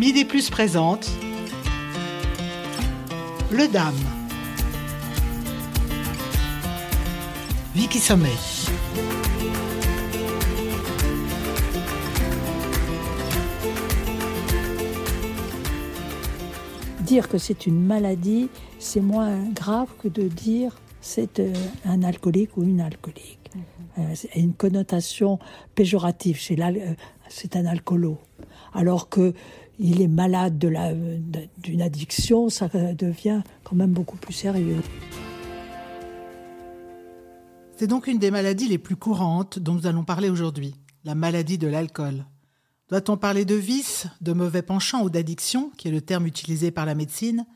Midi Plus présente Le Dame. Vicky Sommet. Dire que c'est une maladie, c'est moins grave que de dire c'est euh, un alcoolique ou une alcoolique. Euh, c'est une connotation péjorative. Euh, c'est un alcoolo. Alors que il est malade de la- de- d'une addiction, ça devient quand même beaucoup plus sérieux. C'est donc une des maladies les plus courantes dont nous allons parler aujourd'hui, la maladie de l'alcool. Doit-on parler de vice, de mauvais penchant ou d'addiction, qui est le terme utilisé par la médecine?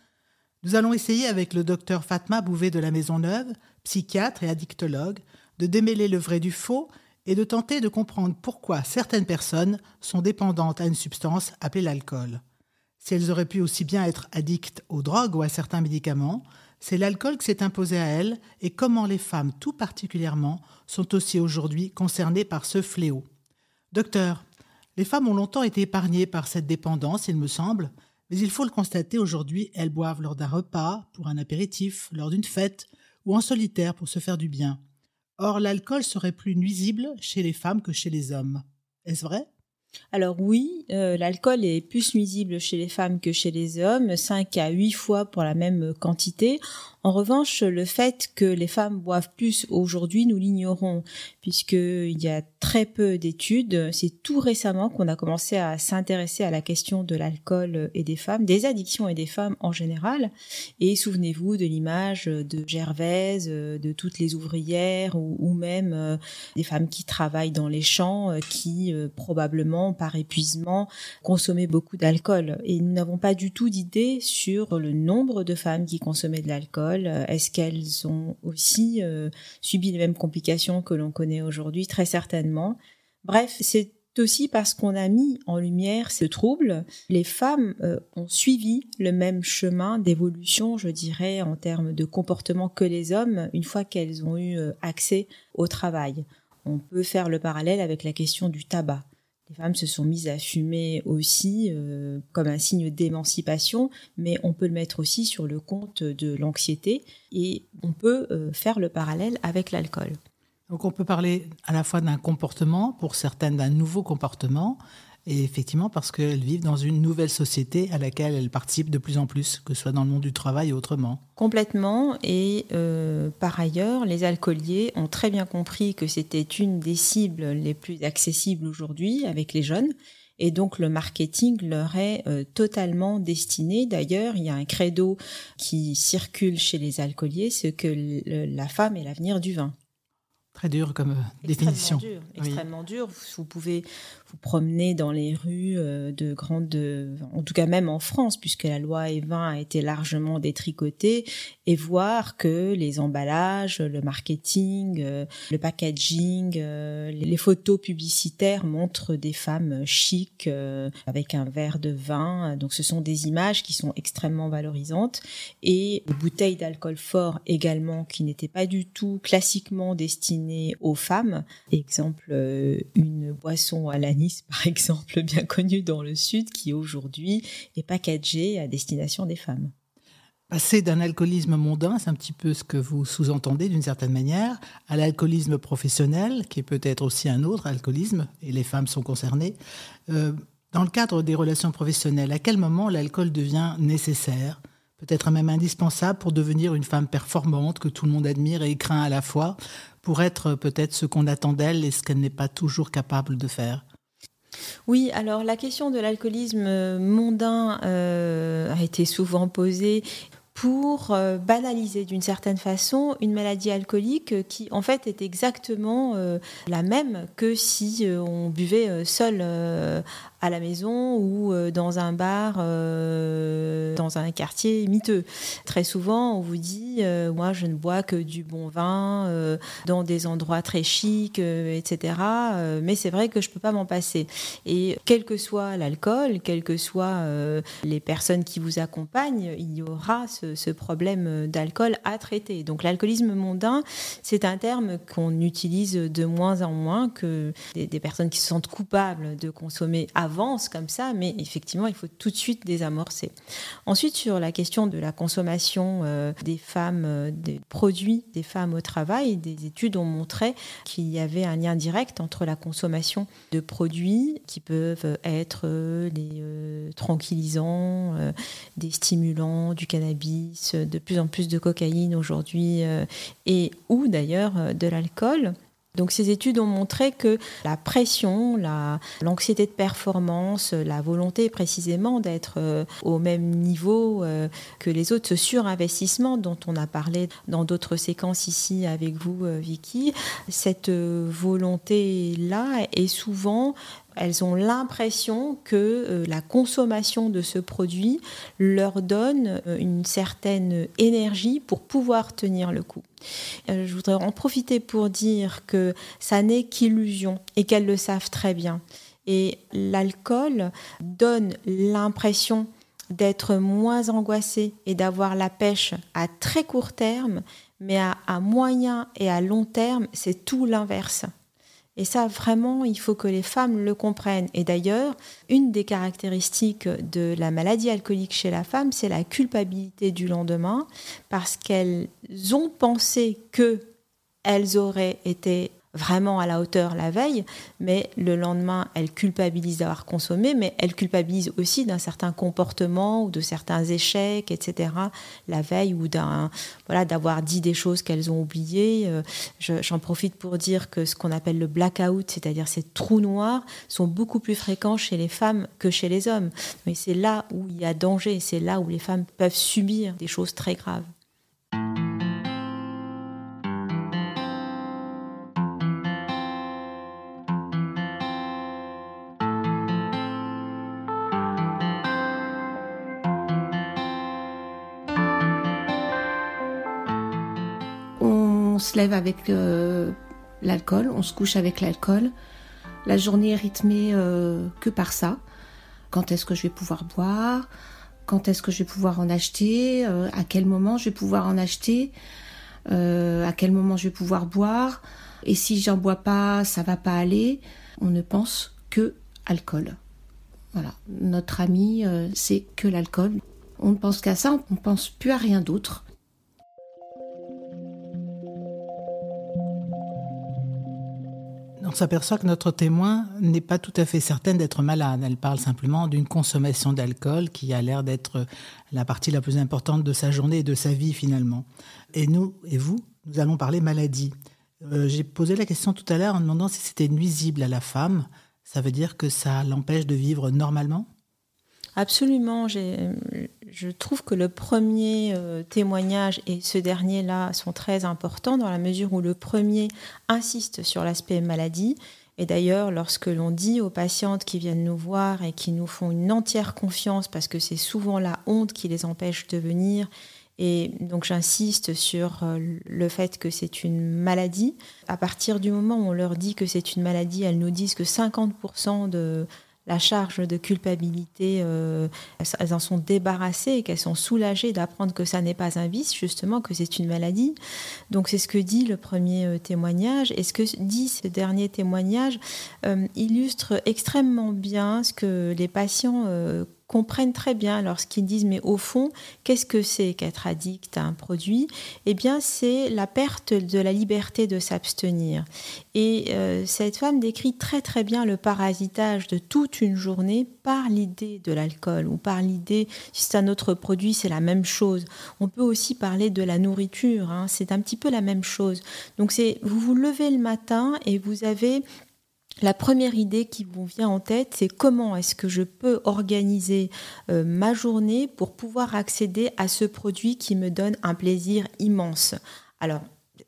Nous allons essayer avec le docteur Fatma Bouvet de la Maisonneuve, psychiatre et addictologue, de démêler le vrai du faux et de tenter de comprendre pourquoi certaines personnes sont dépendantes à une substance appelée l'alcool. Si elles auraient pu aussi bien être addictes aux drogues ou à certains médicaments, c'est l'alcool qui s'est imposé à elles et comment les femmes tout particulièrement sont aussi aujourd'hui concernées par ce fléau. Docteur, les femmes ont longtemps été épargnées par cette dépendance, il me semble, mais il faut le constater aujourd'hui, elles boivent lors d'un repas, pour un apéritif, lors d'une fête ou en solitaire pour se faire du bien. Or, l'alcool serait plus nuisible chez les femmes que chez les hommes. Est-ce vrai? Alors oui, euh, l'alcool est plus nuisible chez les femmes que chez les hommes, 5 à 8 fois pour la même quantité. En revanche, le fait que les femmes boivent plus aujourd'hui, nous l'ignorons, puisqu'il y a très peu d'études. C'est tout récemment qu'on a commencé à s'intéresser à la question de l'alcool et des femmes, des addictions et des femmes en général. Et souvenez-vous de l'image de Gervaise, de toutes les ouvrières, ou, ou même euh, des femmes qui travaillent dans les champs, euh, qui euh, probablement par épuisement consommaient beaucoup d'alcool. Et nous n'avons pas du tout d'idée sur le nombre de femmes qui consommaient de l'alcool. Euh, Est-ce qu'elles ont aussi euh, subi les mêmes complications que l'on connaît aujourd'hui? Très certainement. Bref, c'est aussi parce qu'on a mis en lumière ce trouble, les femmes euh, ont suivi le même chemin d'évolution, je dirais, en termes de comportement que les hommes, une fois qu'elles ont eu accès au travail. On peut faire le parallèle avec la question du tabac. Les femmes se sont mises à fumer aussi euh, comme un signe d'émancipation, mais on peut le mettre aussi sur le compte de l'anxiété et on peut euh, faire le parallèle avec l'alcool. Donc on peut parler à la fois d'un comportement, pour certaines d'un nouveau comportement, et effectivement parce qu'elles vivent dans une nouvelle société à laquelle elles participent de plus en plus, que ce soit dans le monde du travail ou autrement. Complètement. Et euh, par ailleurs, les alcooliers ont très bien compris que c'était une des cibles les plus accessibles aujourd'hui avec les jeunes. Et donc le marketing leur est euh, totalement destiné. D'ailleurs, il y a un credo qui circule chez les alcooliers, c'est que le- la femme est l'avenir du vin. Très dur comme euh, définition. Extrêmement dur. Oui. Extrêmement dur. Vous pouvez vous promener dans les rues euh, de grandes, en tout cas même en France, puisque la loi E20 a été largement détricotée, et voir que les emballages, le marketing, euh, le packaging, euh, les photos publicitaires montrent des femmes chic avec un verre de vin. Donc ce sont des images qui sont extrêmement valorisantes et bouteilles d'alcool fort également qui n'étaient pas du tout classiquement destinées aux femmes. Exemple, une boisson à par exemple, bien connue dans le Sud, qui aujourd'hui est packagée à destination des femmes. Passer d'un alcoolisme mondain, c'est un petit peu ce que vous sous-entendez d'une certaine manière, à l'alcoolisme professionnel, qui est peut-être aussi un autre alcoolisme, et les femmes sont concernées. Euh, dans le cadre des relations professionnelles, à quel moment l'alcool devient nécessaire, peut-être même indispensable pour devenir une femme performante que tout le monde admire et craint à la fois, pour être peut-être ce qu'on attend d'elle et ce qu'elle n'est pas toujours capable de faire? Oui, alors la question de l'alcoolisme euh, mondain euh, a été souvent posée pour euh, banaliser d'une certaine façon une maladie alcoolique qui en fait est exactement la même que si on buvait seul à la maison ou euh, dans un bar, euh, dans un quartier miteux. Très souvent, on vous dit, euh, moi, je ne bois que du bon vin dans des endroits très chics, etc. Mais c'est vrai que je peux pas m'en passer. Et quel que soit l'alcool, quelles que soient les personnes qui vous accompagnent, il y aura ce, ce problème d'alcool à traiter. Donc l'alcoolisme mondain, c'est un terme qu'on utilise de moins en moins, que des, des personnes qui se sentent coupables de consommer avant avance comme ça, mais effectivement, il faut tout de suite désamorcer. Ensuite, sur la question de la consommation euh, des femmes, euh, des produits des femmes au travail, des études ont montré qu'il y avait un lien direct entre la consommation de produits qui peuvent être euh, des tranquillisants, des stimulants, du cannabis, de plus en plus de cocaïne aujourd'hui, et ou d'ailleurs de l'alcool donc ces études ont montré que la pression, l'anxiété de performance, la volonté précisément d'être euh, au même niveau euh, que les autres, ce surinvestissement dont on a parlé dans d'autres séquences ici avec vous, euh, Vicky, cette volonté-là est souvent elles ont l'impression que la consommation de ce produit leur donne une certaine énergie pour pouvoir tenir le coup. Euh, je voudrais en profiter pour dire que ça n'est qu'illusion et qu'elles le savent très bien. Et l'alcool donne l'impression d'être moins angoissé et d'avoir la pêche à très court terme, mais à, moyen et à long terme, c'est tout l'inverse. Et ça, vraiment, il faut que les femmes le comprennent. Et d'ailleurs, une des caractéristiques de la maladie alcoolique chez la femme, c'est la culpabilité du lendemain, parce qu'elles ont pensé que elles auraient été vraiment à la hauteur la veille, mais le lendemain, elle culpabilise d'avoir consommé, mais elle culpabilise aussi d'un certain comportement ou de certains échecs, etc. la veille ou d'un voilà d'avoir dit des choses qu'elles ont oubliées. Euh, j'en profite pour dire que ce qu'on appelle le blackout, c'est-à-dire ces trous noirs, sont beaucoup plus fréquents chez les femmes que chez les hommes. Mais c'est là où il y a danger, c'est là où les femmes peuvent subir des choses très graves. Se lève avec euh, l'alcool, on se couche avec l'alcool. La journée est rythmée euh, que par ça. Quand est-ce que je vais pouvoir boire? Quand est-ce que je vais pouvoir en acheter? Euh, À quel moment je vais pouvoir en acheter? À quel moment je vais pouvoir boire? Et si j'en bois pas, ça va pas aller. On ne pense que alcool. Voilà, notre ami, c'est que l'alcool. On ne pense qu'à ça, on ne pense plus à rien d'autre. S'aperçoit que notre témoin n'est pas tout à fait certaine d'être malade. Elle parle simplement d'une consommation d'alcool qui a l'air d'être la partie la plus importante de sa journée et de sa vie finalement. Et nous, et vous, nous allons parler maladie. Euh, j'ai posé la question tout à l'heure en demandant si c'était nuisible à la femme. Ça veut dire que ça l'empêche de vivre normalement? Absolument. Je trouve que le premier euh, témoignage et ce dernier-là sont très importants dans la mesure où le premier insiste sur l'aspect maladie. Et d'ailleurs, lorsque l'on dit aux patientes qui viennent nous voir et qui nous font une entière confiance, parce que c'est souvent la honte qui les empêche de venir, et donc j'insiste sur euh, le fait que c'est une maladie. À partir du moment où on leur dit que c'est une maladie, elles nous disent que 50% de la charge de culpabilité, euh, elles en sont débarrassées et qu'elles sont soulagées d'apprendre que ça n'est pas un vice, justement, que c'est une maladie. Donc c'est ce que dit le premier euh, témoignage. Et ce que dit ce dernier témoignage euh, illustre extrêmement bien ce que les patients comprennent très bien lorsqu'ils disent mais au fond, qu'est-ce que c'est qu'être addict à un produit? Eh bien, c'est la perte de la liberté de s'abstenir. Et euh, cette femme décrit très très bien le parasitage de toute une journée par l'idée de l'alcool ou par l'idée, si c'est un autre produit, c'est la même chose. On peut aussi parler de la nourriture, hein, c'est un petit peu la même chose. Donc c'est vous vous levez le matin et vous avez la première idée qui vous vient en tête, c'est comment est-ce que je peux organiser euh, ma journée pour pouvoir accéder à ce produit qui me donne un plaisir immense? Alors,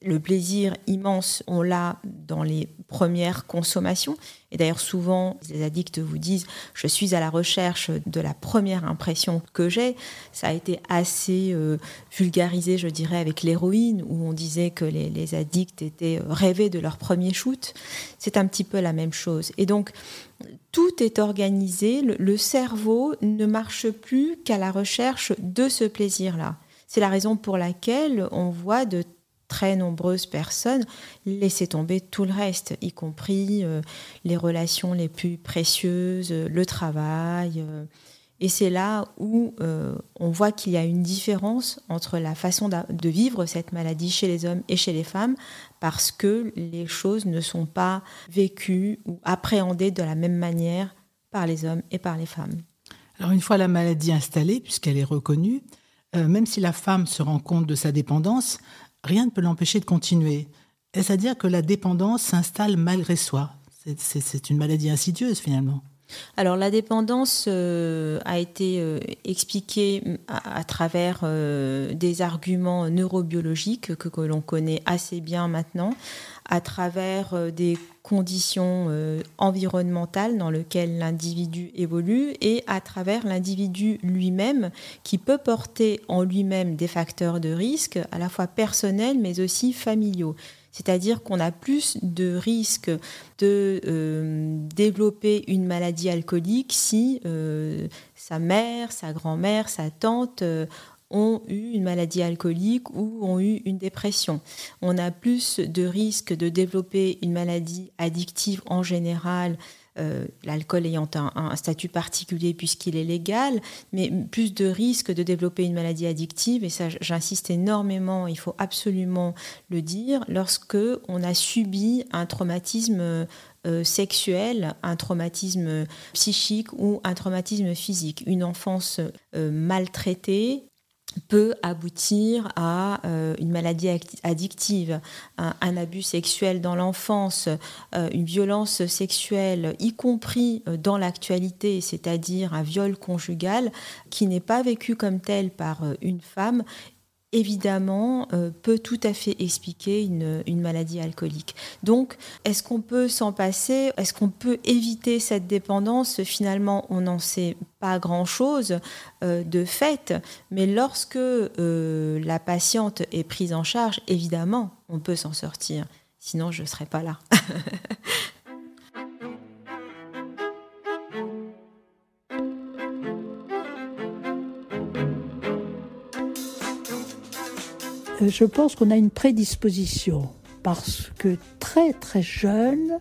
le plaisir immense, on l'a dans les premières consommations. Et d'ailleurs, souvent, les addicts vous disent, je suis à la recherche de la première impression que j'ai. Ça a été assez euh, vulgarisé, je dirais, avec l'héroïne, où on disait que les, addicts étaient euh, rêvés de leur premier shoot. C'est un petit peu la même chose. Et donc, tout est organisé. le cerveau ne marche plus qu'à la recherche de ce plaisir-là. C'est la raison pour laquelle on voit de très nombreuses personnes laisser tomber tout le reste, y compris euh, les relations les plus précieuses, euh, le travail. Euh. et c'est là où on voit qu'il y a une différence entre la façon de vivre cette maladie chez les hommes et chez les femmes, parce que les choses ne sont pas vécues ou appréhendées de la même manière par les hommes et par les femmes. Alors une fois la maladie installée, puisqu'elle est reconnue, même si la femme se rend compte de sa dépendance, rien ne peut l'empêcher de continuer. Est-ce à dire que la dépendance s'installe malgré soi C'est une maladie insidieuse finalement. Alors la dépendance euh, a été euh, expliquée à, travers euh, des arguments neurobiologiques que, que l'on connaît assez bien maintenant, à travers des conditions environnementales dans lesquelles l'individu évolue et à travers l'individu lui-même qui peut porter en lui-même des facteurs de risque à la fois personnels mais aussi familiaux. C'est-à-dire qu'on a plus de risques de euh, développer une maladie alcoolique si euh, sa mère, sa grand-mère, sa tante euh, ont eu une maladie alcoolique ou ont eu une dépression. On a plus de risques de développer une maladie addictive en général euh, l'alcool ayant un, statut particulier puisqu'il est légal, mais plus de risques de développer une maladie addictive, et ça j'insiste énormément, il faut absolument le dire, lorsque on a subi un traumatisme euh, sexuel, un traumatisme psychique ou un traumatisme physique, une enfance euh, maltraitée, peut aboutir à euh, une maladie addictive, un, abus sexuel dans l'enfance, euh, une violence sexuelle, y compris euh, dans l'actualité, c'est-à-dire un viol conjugal qui n'est pas vécu comme tel par une femme évidemment, euh, peut tout à fait expliquer une, maladie alcoolique. Donc, est-ce qu'on peut s'en passer? Est-ce qu'on peut éviter cette dépendance? Finalement, on n'en sait pas grand-chose euh, de fait, mais lorsque euh, la patiente est prise en charge, évidemment, on peut s'en sortir. Sinon, je ne serais pas là. je pense qu'on a une prédisposition parce que très très jeune,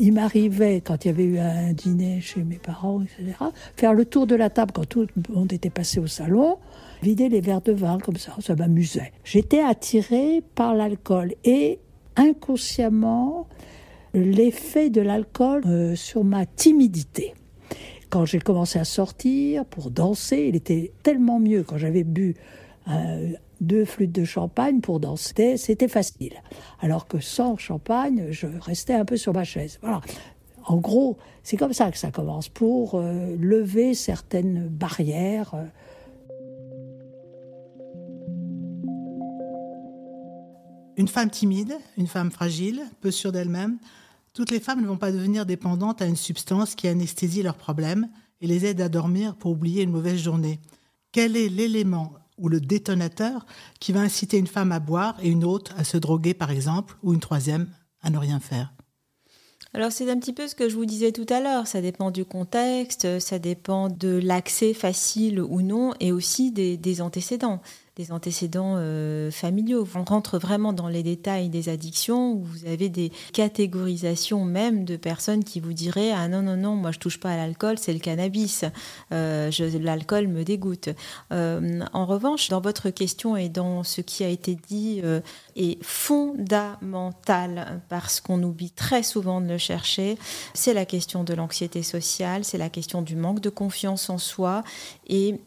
il m'arrivait, quand il y avait eu un dîner chez mes parents, etc., faire le tour de la table quand tout le monde était passé au salon, vider les verres de vin comme ça, ça m'amusait. J'étais attirée par l'alcool et inconsciemment l'effet de l'alcool euh, sur ma timidité. Quand j'ai commencé à sortir pour danser, il était tellement mieux quand j'avais bu euh, deux flûtes de champagne pour danser, c'était facile. Alors que sans champagne, je restais un peu sur ma chaise. Voilà. En gros, c'est comme ça que ça commence, pour euh, lever certaines barrières. Euh. Une femme timide, une femme fragile, peu sûre d'elle-même, toutes les femmes ne vont pas devenir dépendantes à une substance qui anesthésie leurs problèmes et les aide à dormir pour oublier une mauvaise journée. Quel est l'élément ou le détonateur qui va inciter une femme à boire et une autre à se droguer, par exemple, ou une troisième à ne rien faire. Alors c'est un petit peu ce que je vous disais tout à l'heure, ça dépend du contexte, ça dépend de l'accès facile ou non et aussi des antécédents des antécédents euh, familiaux. On rentre vraiment dans les détails des addictions où vous avez des catégorisations même de personnes qui vous diraient ah non non non moi je touche pas à l'alcool c'est le cannabis euh, l'alcool me dégoûte. Euh, en revanche dans votre question et dans ce qui a été dit est fondamental parce qu'on oublie très souvent de le chercher. C'est la question de l'anxiété sociale, c'est la question du manque de confiance en soi et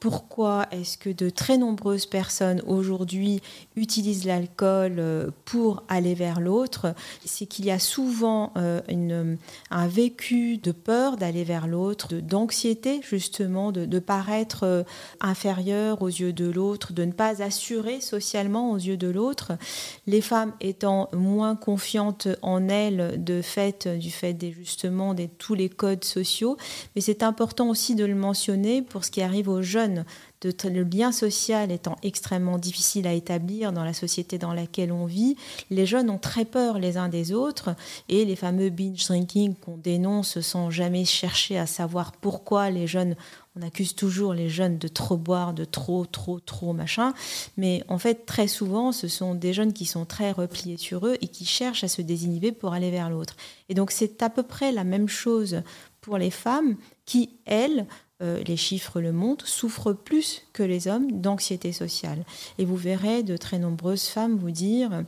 pourquoi est-ce que de très nombreux personnes aujourd'hui utilisent l'alcool euh, pour aller vers l'autre, c'est qu'il y a souvent euh, une, un vécu de peur d'aller vers l'autre, d'anxiété justement, de, paraître euh, inférieur aux yeux de l'autre, de ne pas assurer socialement aux yeux de l'autre. Les femmes étant moins confiantes en elles de fait, du fait des justement de tous les codes sociaux, mais c'est important aussi de le mentionner pour ce qui arrive aux jeunes le lien social étant extrêmement difficile à établir dans la société dans laquelle on vit, les jeunes ont très peur les uns des autres et les fameux binge drinking qu'on dénonce sans jamais chercher à savoir pourquoi les jeunes on accuse toujours les jeunes de trop boire, de trop, trop, trop, machin. Mais en fait, très souvent, ce sont des jeunes qui sont très repliés sur eux et qui cherchent à se désinhiber pour aller vers l'autre. Et donc, c'est à peu près la même chose pour les femmes qui, elles, euh, les chiffres le montrent, souffrent plus que les hommes d'anxiété sociale. Et vous verrez de très nombreuses femmes vous dire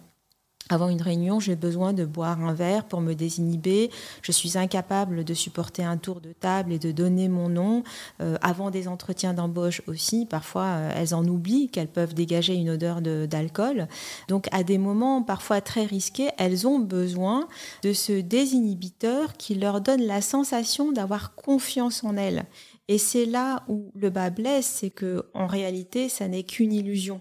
avant une réunion, j'ai besoin de boire un verre pour me désinhiber. Je suis incapable de supporter un tour de table et de donner mon nom. Euh, avant des entretiens d'embauche aussi, parfois euh, elles en oublient qu'elles peuvent dégager une odeur d'alcool. Donc à des moments parfois très risqués, elles ont besoin de ce désinhibiteur qui leur donne la sensation d'avoir confiance en elles. Et c'est là où le bas blesse, c'est que en réalité, ça n'est qu'une illusion.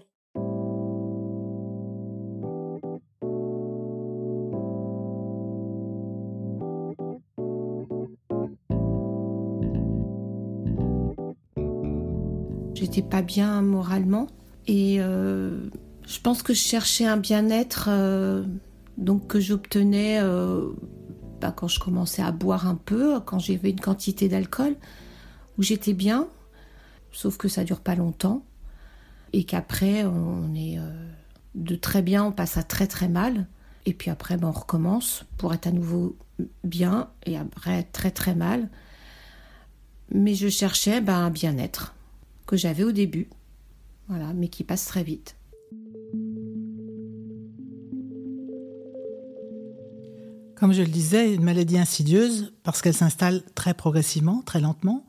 J'étais pas bien moralement et euh, je pense que je cherchais un bien-être euh, donc que j'obtenais euh, bah, quand je commençais à boire un peu, quand j'avais une quantité d'alcool où j'étais bien, sauf que ça dure pas longtemps et qu'après on est de très bien, on passe à très très mal et puis après ben, on recommence pour être à nouveau bien et après très très mal. Mais je cherchais ben, un bien-être que j'avais au début, voilà, mais qui passe très vite. Comme je le disais, une maladie insidieuse parce qu'elle s'installe très progressivement, très lentement,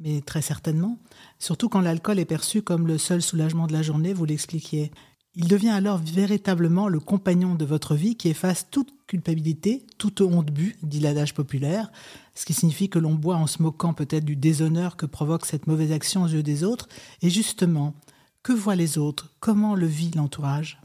mais très certainement, surtout quand l'alcool est perçu comme le seul soulagement de la journée, vous l'expliquiez. Il devient alors véritablement le compagnon de votre vie qui efface toute culpabilité, toute honte but, dit l'adage populaire, ce qui signifie que l'on boit en se moquant peut-être du déshonneur que provoque cette mauvaise action aux yeux des autres. Et justement, que voient les autres? Comment le vit l'entourage?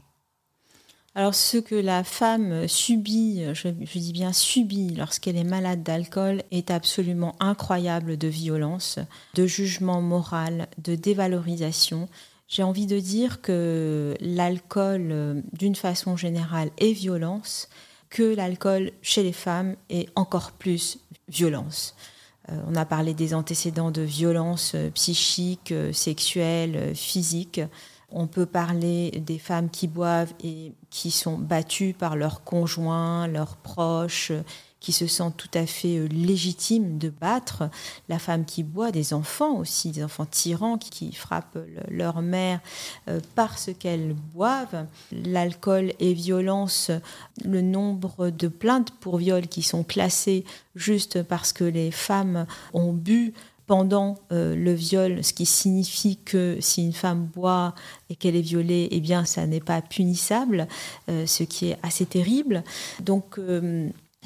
Alors ce que la femme subit, je, dis bien subit lorsqu'elle est malade d'alcool est absolument incroyable de violence, de jugement moral, de dévalorisation. J'ai envie de dire que l'alcool, euh, d'une façon générale, est violence, que l'alcool chez les femmes est encore plus violence. Euh, on a parlé des antécédents de violence euh, psychique, sexuelle, physique. On peut parler des femmes qui boivent et qui sont battues par leurs conjoints, leurs proches, qui se sentent tout à fait euh, légitimes de battre, la femme qui boit, des enfants aussi, des enfants tyrans qui, frappent leur mère euh, parce qu'elles boivent. L'alcool et violence, le nombre de plaintes pour viol qui sont classées juste parce que les femmes ont bu pendant euh, le viol, ce qui signifie que si une femme boit et qu'elle est violée, eh bien, ça n'est pas punissable, ce qui est assez terrible. Donc,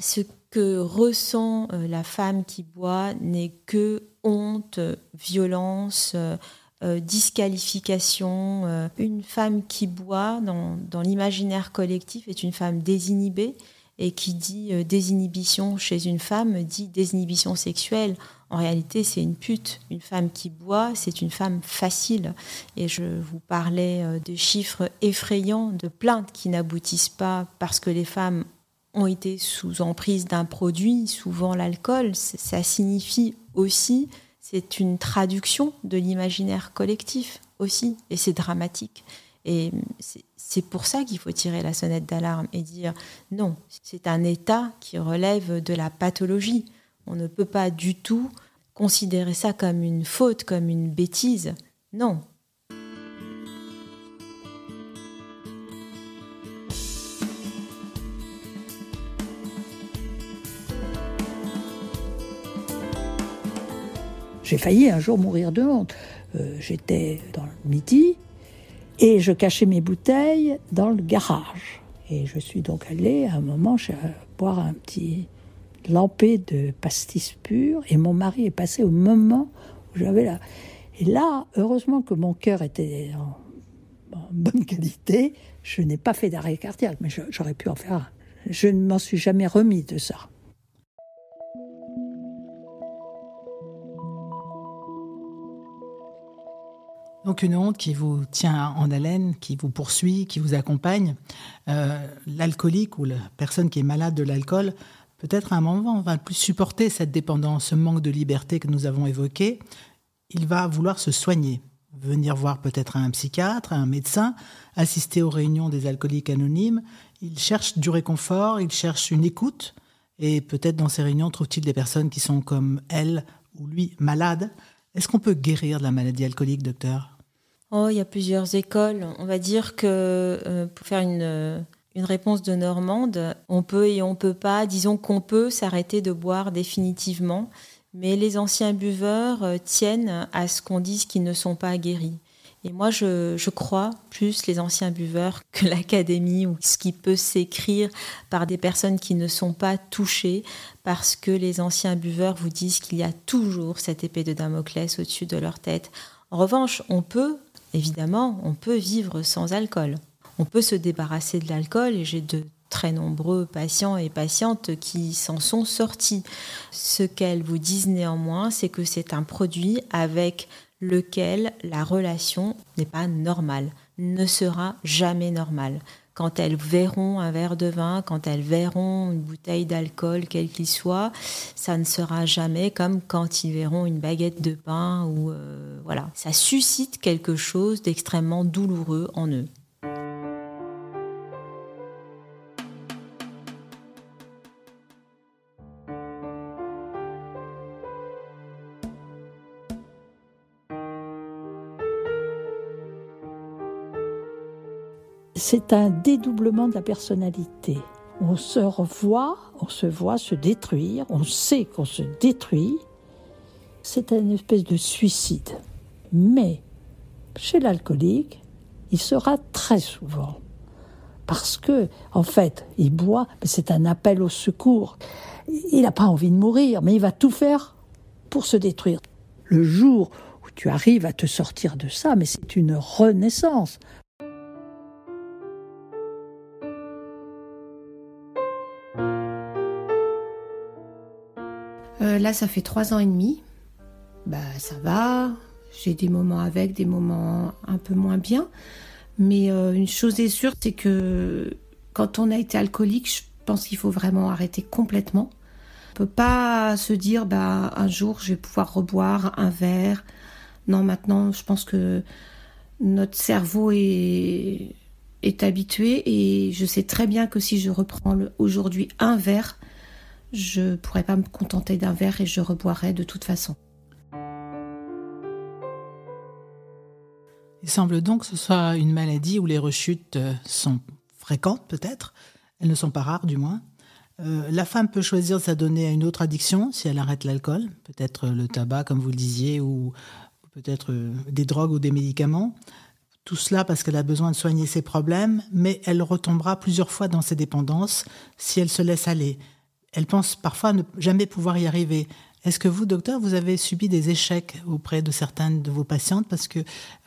ce que ressent euh, la femme qui boit n'est que honte, violence, euh, euh, disqualification. Une femme qui boit dans l'imaginaire collectif est une femme désinhibée et qui dit désinhibition chez une femme dit désinhibition sexuelle. En réalité, c'est une pute. Une femme qui boit, c'est une femme facile. Et je vous parlais de chiffres effrayants, de plaintes qui n'aboutissent pas parce que les femmes ont été sous emprise d'un produit, souvent l'alcool, ça signifie aussi, c'est une traduction de l'imaginaire collectif aussi, et c'est dramatique. Et c'est pour ça qu'il faut tirer la sonnette d'alarme et dire non, c'est un état qui relève de la pathologie. On ne peut pas du tout considérer ça comme une faute, comme une bêtise. Non, J'ai failli un jour mourir de honte. Euh, j'étais dans le midi et je cachais mes bouteilles dans le garage. Et je suis donc allée à un moment boire un petit lampé de pastis pur et mon mari est passé au moment où j'avais là. Et là, heureusement que mon cœur était en, en bonne qualité, je n'ai pas fait d'arrêt cardiaque, mais j'aurais pu en faire un. Je ne m'en suis jamais remis de ça. Donc une honte qui vous tient en haleine, qui vous poursuit, qui vous accompagne. Euh, l'alcoolique ou la personne qui est malade de l'alcool, peut-être à un moment va plus supporter cette dépendance, ce manque de liberté que nous avons évoqué. il va vouloir se soigner, venir voir peut-être un psychiatre, un médecin, assister aux réunions des alcooliques anonymes. Il cherche du réconfort, il cherche une écoute, et peut-être dans ces réunions trouve-t-il des personnes qui sont comme elle ou lui malades. Est-ce qu'on peut guérir de la maladie alcoolique, docteur? Oh, il y a plusieurs écoles. On va dire que euh, pour faire une, euh, une réponse de Normande, on peut et on peut pas. Disons qu'on peut s'arrêter de boire définitivement, mais les anciens buveurs euh, tiennent à ce qu'on dise qu'ils ne sont pas guéris. Et moi, je, je, crois plus les anciens buveurs que l'académie ou ce qui peut s'écrire par des personnes qui ne sont pas touchées, parce que les anciens buveurs vous disent qu'il y a toujours cette épée de Damoclès au-dessus de leur tête. En revanche, on peut, évidemment, on peut vivre sans alcool. On peut se débarrasser de l'alcool et j'ai de très nombreux patients et patientes qui s'en sont sortis. Ce qu'elles vous disent néanmoins, c'est que c'est un produit avec lequel la relation n'est pas normale, ne sera jamais normale. Quand elles verront un verre de vin, quand elles verront une bouteille d'alcool, quel qu'il soit, ça ne sera jamais comme quand ils verront une baguette de pain ou euh, voilà. Ça suscite quelque chose d'extrêmement douloureux en eux. C'est un dédoublement de la personnalité. On se revoit, on se voit se détruire, on sait qu'on se détruit. C'est une espèce de suicide. Mais chez l'alcoolique, il sera très souvent. Parce que, en fait, il boit, mais c'est un appel au secours. Il n'a pas envie de mourir, mais il va tout faire pour se détruire. Le jour où tu arrives à te sortir de ça, mais c'est une renaissance. Euh, là, ça fait trois ans et demi. Bah, ça va. J'ai des moments avec, des moments un peu moins bien. Mais euh, une chose est sûre, c'est que quand on a été alcoolique, je pense qu'il faut vraiment arrêter complètement. On peut pas se dire, bah, un jour, je vais pouvoir reboire un verre. Non, maintenant, je pense que notre cerveau est, est habitué et je sais très bien que si je reprends aujourd'hui un verre, je ne pourrais pas me contenter d'un verre et je reboirais de toute façon. Il semble donc que ce soit une maladie où les rechutes euh, sont fréquentes peut-être, elles ne sont pas rares du moins. Euh, la femme peut choisir de s'adonner à une autre addiction si elle arrête l'alcool, peut-être le tabac comme vous le disiez, ou peut-être euh, des drogues ou des médicaments. Tout cela parce qu'elle a besoin de soigner ses problèmes, mais elle retombera plusieurs fois dans ses dépendances si elle se laisse aller elle pense parfois ne jamais pouvoir y arriver. Est-ce que vous, docteur, vous avez subi des échecs auprès de certaines de vos patientes parce que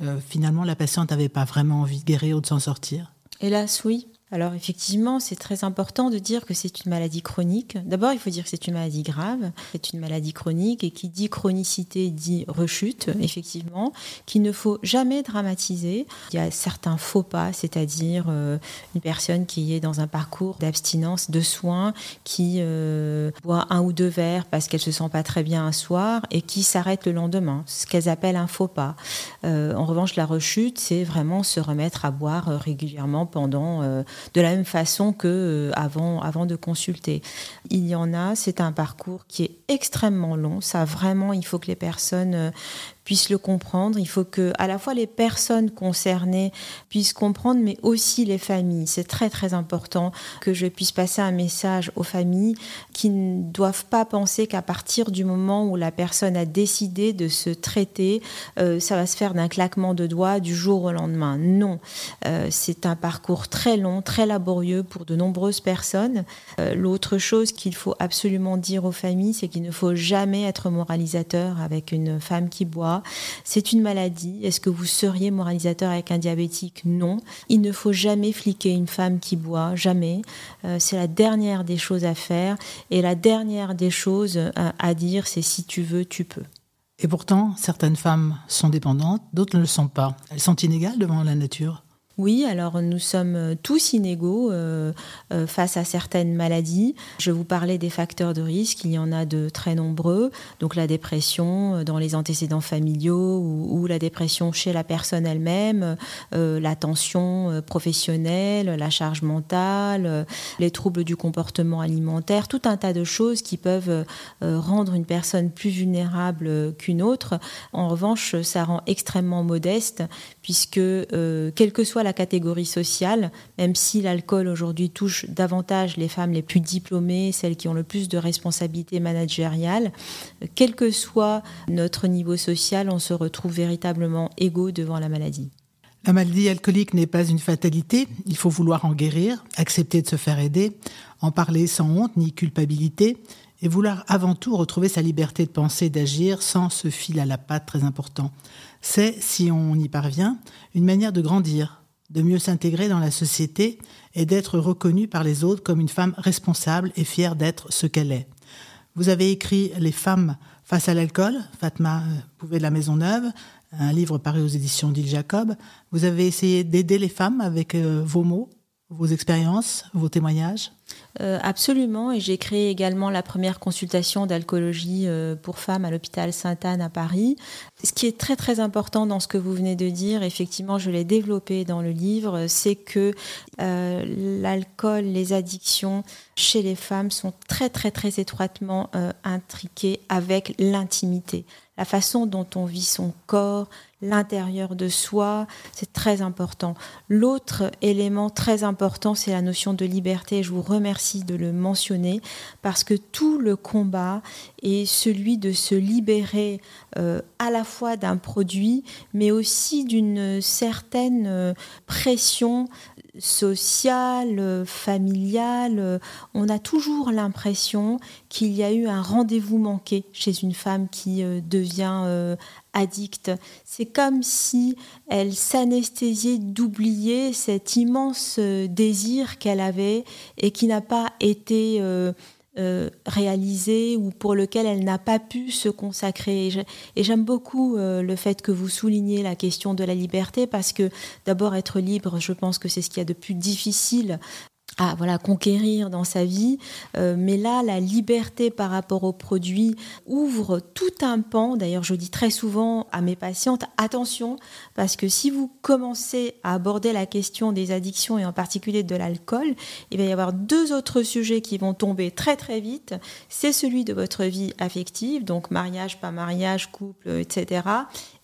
euh, finalement la patiente n'avait pas vraiment envie de guérir ou de s'en sortir? Hélas, oui. Alors effectivement, c'est très important de dire que c'est une maladie chronique. D'abord, il faut dire que c'est une maladie grave, c'est une maladie chronique et qui dit chronicité dit rechute, effectivement, qu'il ne faut jamais dramatiser. Il y a certains faux pas, c'est-à-dire euh, une personne qui est dans un parcours d'abstinence, de soins, qui euh, boit un ou deux verres parce qu'elle se sent pas très bien un soir et qui s'arrête le lendemain, ce qu'elles appellent un faux pas. Euh, en revanche, la rechute, c'est vraiment se remettre à boire régulièrement pendant de la même façon que euh, avant, avant de consulter. Il y en a, c'est un parcours qui est extrêmement long. Ça vraiment, il faut que les personnes euh, puissent le comprendre. Il faut que à la fois les personnes concernées puissent comprendre, mais aussi les familles. C'est très très important que je puisse passer un message aux familles qui ne doivent pas penser qu'à partir du moment où la personne a décidé de se traiter, euh, ça va se faire d'un claquement de doigts du jour au lendemain. Non, euh, c'est un parcours très long, très laborieux pour de nombreuses personnes. Euh, l'autre chose qu'il faut absolument dire aux familles, c'est qu'il ne faut jamais être moralisateur avec une femme qui boit c'est une maladie. Est-ce que vous seriez moralisateur avec un diabétique? Non. Il ne faut jamais fliquer une femme qui boit, jamais. Euh, c'est la dernière des choses à faire. Et la dernière des choses à dire, c'est si tu veux, tu peux. Et pourtant, certaines femmes sont dépendantes, d'autres ne le sont pas. Elles sont inégales devant la nature Oui, alors nous sommes euh, tous inégaux euh, euh, face à certaines maladies. Je vous parlais des facteurs de risque, il y en a de très nombreux. Donc la dépression dans les antécédents familiaux ou, la dépression chez la personne elle-même, la tension professionnelle, la charge mentale, les troubles du comportement alimentaire, tout un tas de choses qui peuvent rendre une personne plus vulnérable qu'une autre. En revanche, ça rend extrêmement modeste puisque quel que soit la catégorie sociale, même si l'alcool aujourd'hui touche davantage les femmes les plus diplômées, celles qui ont le plus de responsabilités managériales. Quel que soit notre niveau social, on se retrouve véritablement égaux devant la maladie. La maladie alcoolique n'est pas une fatalité, il faut vouloir en guérir, accepter de se faire aider, en parler sans honte ni culpabilité, et vouloir avant tout retrouver sa liberté de penser, d'agir sans ce fil à la patte très important. C'est, si on y parvient, une manière de grandir, de mieux s'intégrer dans la société et d'être reconnue par les autres comme une femme responsable et fière d'être ce qu'elle est. Vous avez écrit Les femmes face à l'alcool, Fatma Pouvet de la Maison Neuve, un livre paru aux éditions d'Île Jacob. Vous avez essayé d'aider les femmes avec euh, vos mots, vos expériences, vos témoignages euh, absolument, et j'ai créé également la première consultation d'alcoolologie euh, pour femmes à l'hôpital Sainte-Anne à Paris. Ce qui est très très important dans ce que vous venez de dire, effectivement, je l'ai développé dans le livre, c'est que euh, l'alcool, les addictions chez les femmes sont très très très étroitement intriquées avec l'intimité, la façon dont on vit son corps, l'intérieur de soi, c'est très important. L'autre élément très important, c'est la notion de liberté. Je vous remercie de le mentionner parce que tout le combat est celui de se libérer euh, à la fois d'un produit, mais aussi d'une certaine euh, pression sociale, familiale. On a toujours l'impression qu'il y a eu un rendez-vous manqué chez une femme qui euh, devient addicte. C'est comme si elle s'anesthésiait d'oublier cet immense euh, désir qu'elle avait et qui n'a pas été euh, euh, réalisé ou pour lequel elle n'a pas pu se consacrer. Et j'aime beaucoup le fait que vous souligniez la question de la liberté parce que d'abord être libre, je pense que c'est ce qu'il y a de plus difficile à voilà conquérir dans sa vie. Euh, mais là la liberté par rapport aux produits ouvre tout un pan. D'ailleurs je dis très souvent à mes patientes attention parce que si vous commencez à aborder la question des addictions et en particulier de l'alcool il va y avoir deux autres sujets qui vont tomber très très vite. C'est celui de votre vie affective donc mariage pas mariage couple etc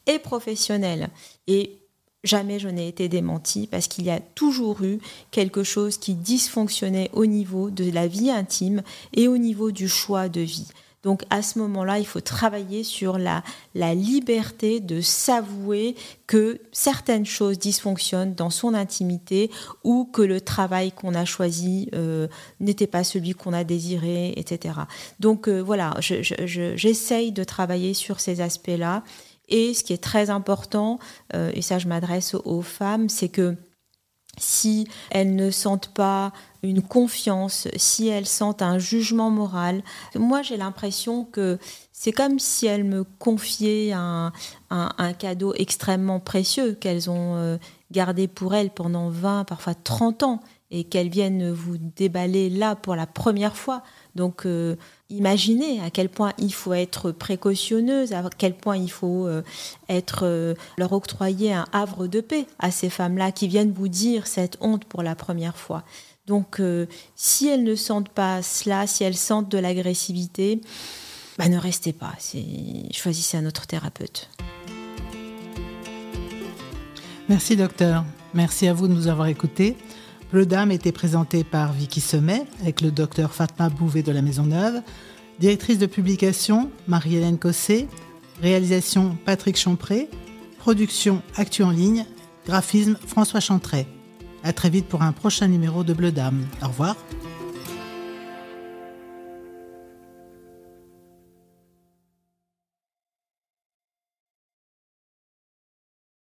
et professionnel. Et Jamais je n'ai été démentie parce qu'il y a toujours eu quelque chose qui dysfonctionnait au niveau de la vie intime et au niveau du choix de vie. Donc à ce moment-là, il faut travailler sur la, liberté de s'avouer que certaines choses dysfonctionnent dans son intimité ou que le travail qu'on a choisi euh, n'était pas celui qu'on a désiré, etc. Donc euh, voilà, j'essaye de travailler sur ces aspects-là. Et ce qui est très important, euh, et ça je m'adresse aux femmes, c'est que si elles ne sentent pas une confiance, si elles sentent un jugement moral, moi j'ai l'impression que c'est comme si elles me confiaient un, cadeau extrêmement précieux qu'elles ont euh, gardé pour elles pendant 20, parfois 30 ans, et qu'elles viennent vous déballer là pour la première fois. Donc euh, imaginez à quel point il faut être précautionneuse, à quel point il faut euh, être euh, leur octroyer un havre de paix à ces femmes-là qui viennent vous dire cette honte pour la première fois. Donc si elles ne sentent pas cela, si elles sentent de l'agressivité, bah, ne restez pas, choisissez un autre thérapeute. Merci docteur, merci à vous de nous avoir écoutés. Le Dame était présenté par Vicky Semet avec le docteur Fatma Bouvet de la Maison Neuve, directrice de publication Marie-Hélène Cossé, réalisation Patrick Champré, production Actu en ligne, graphisme François Chantret. À très vite pour un prochain numéro de Bleu Dame. Au revoir.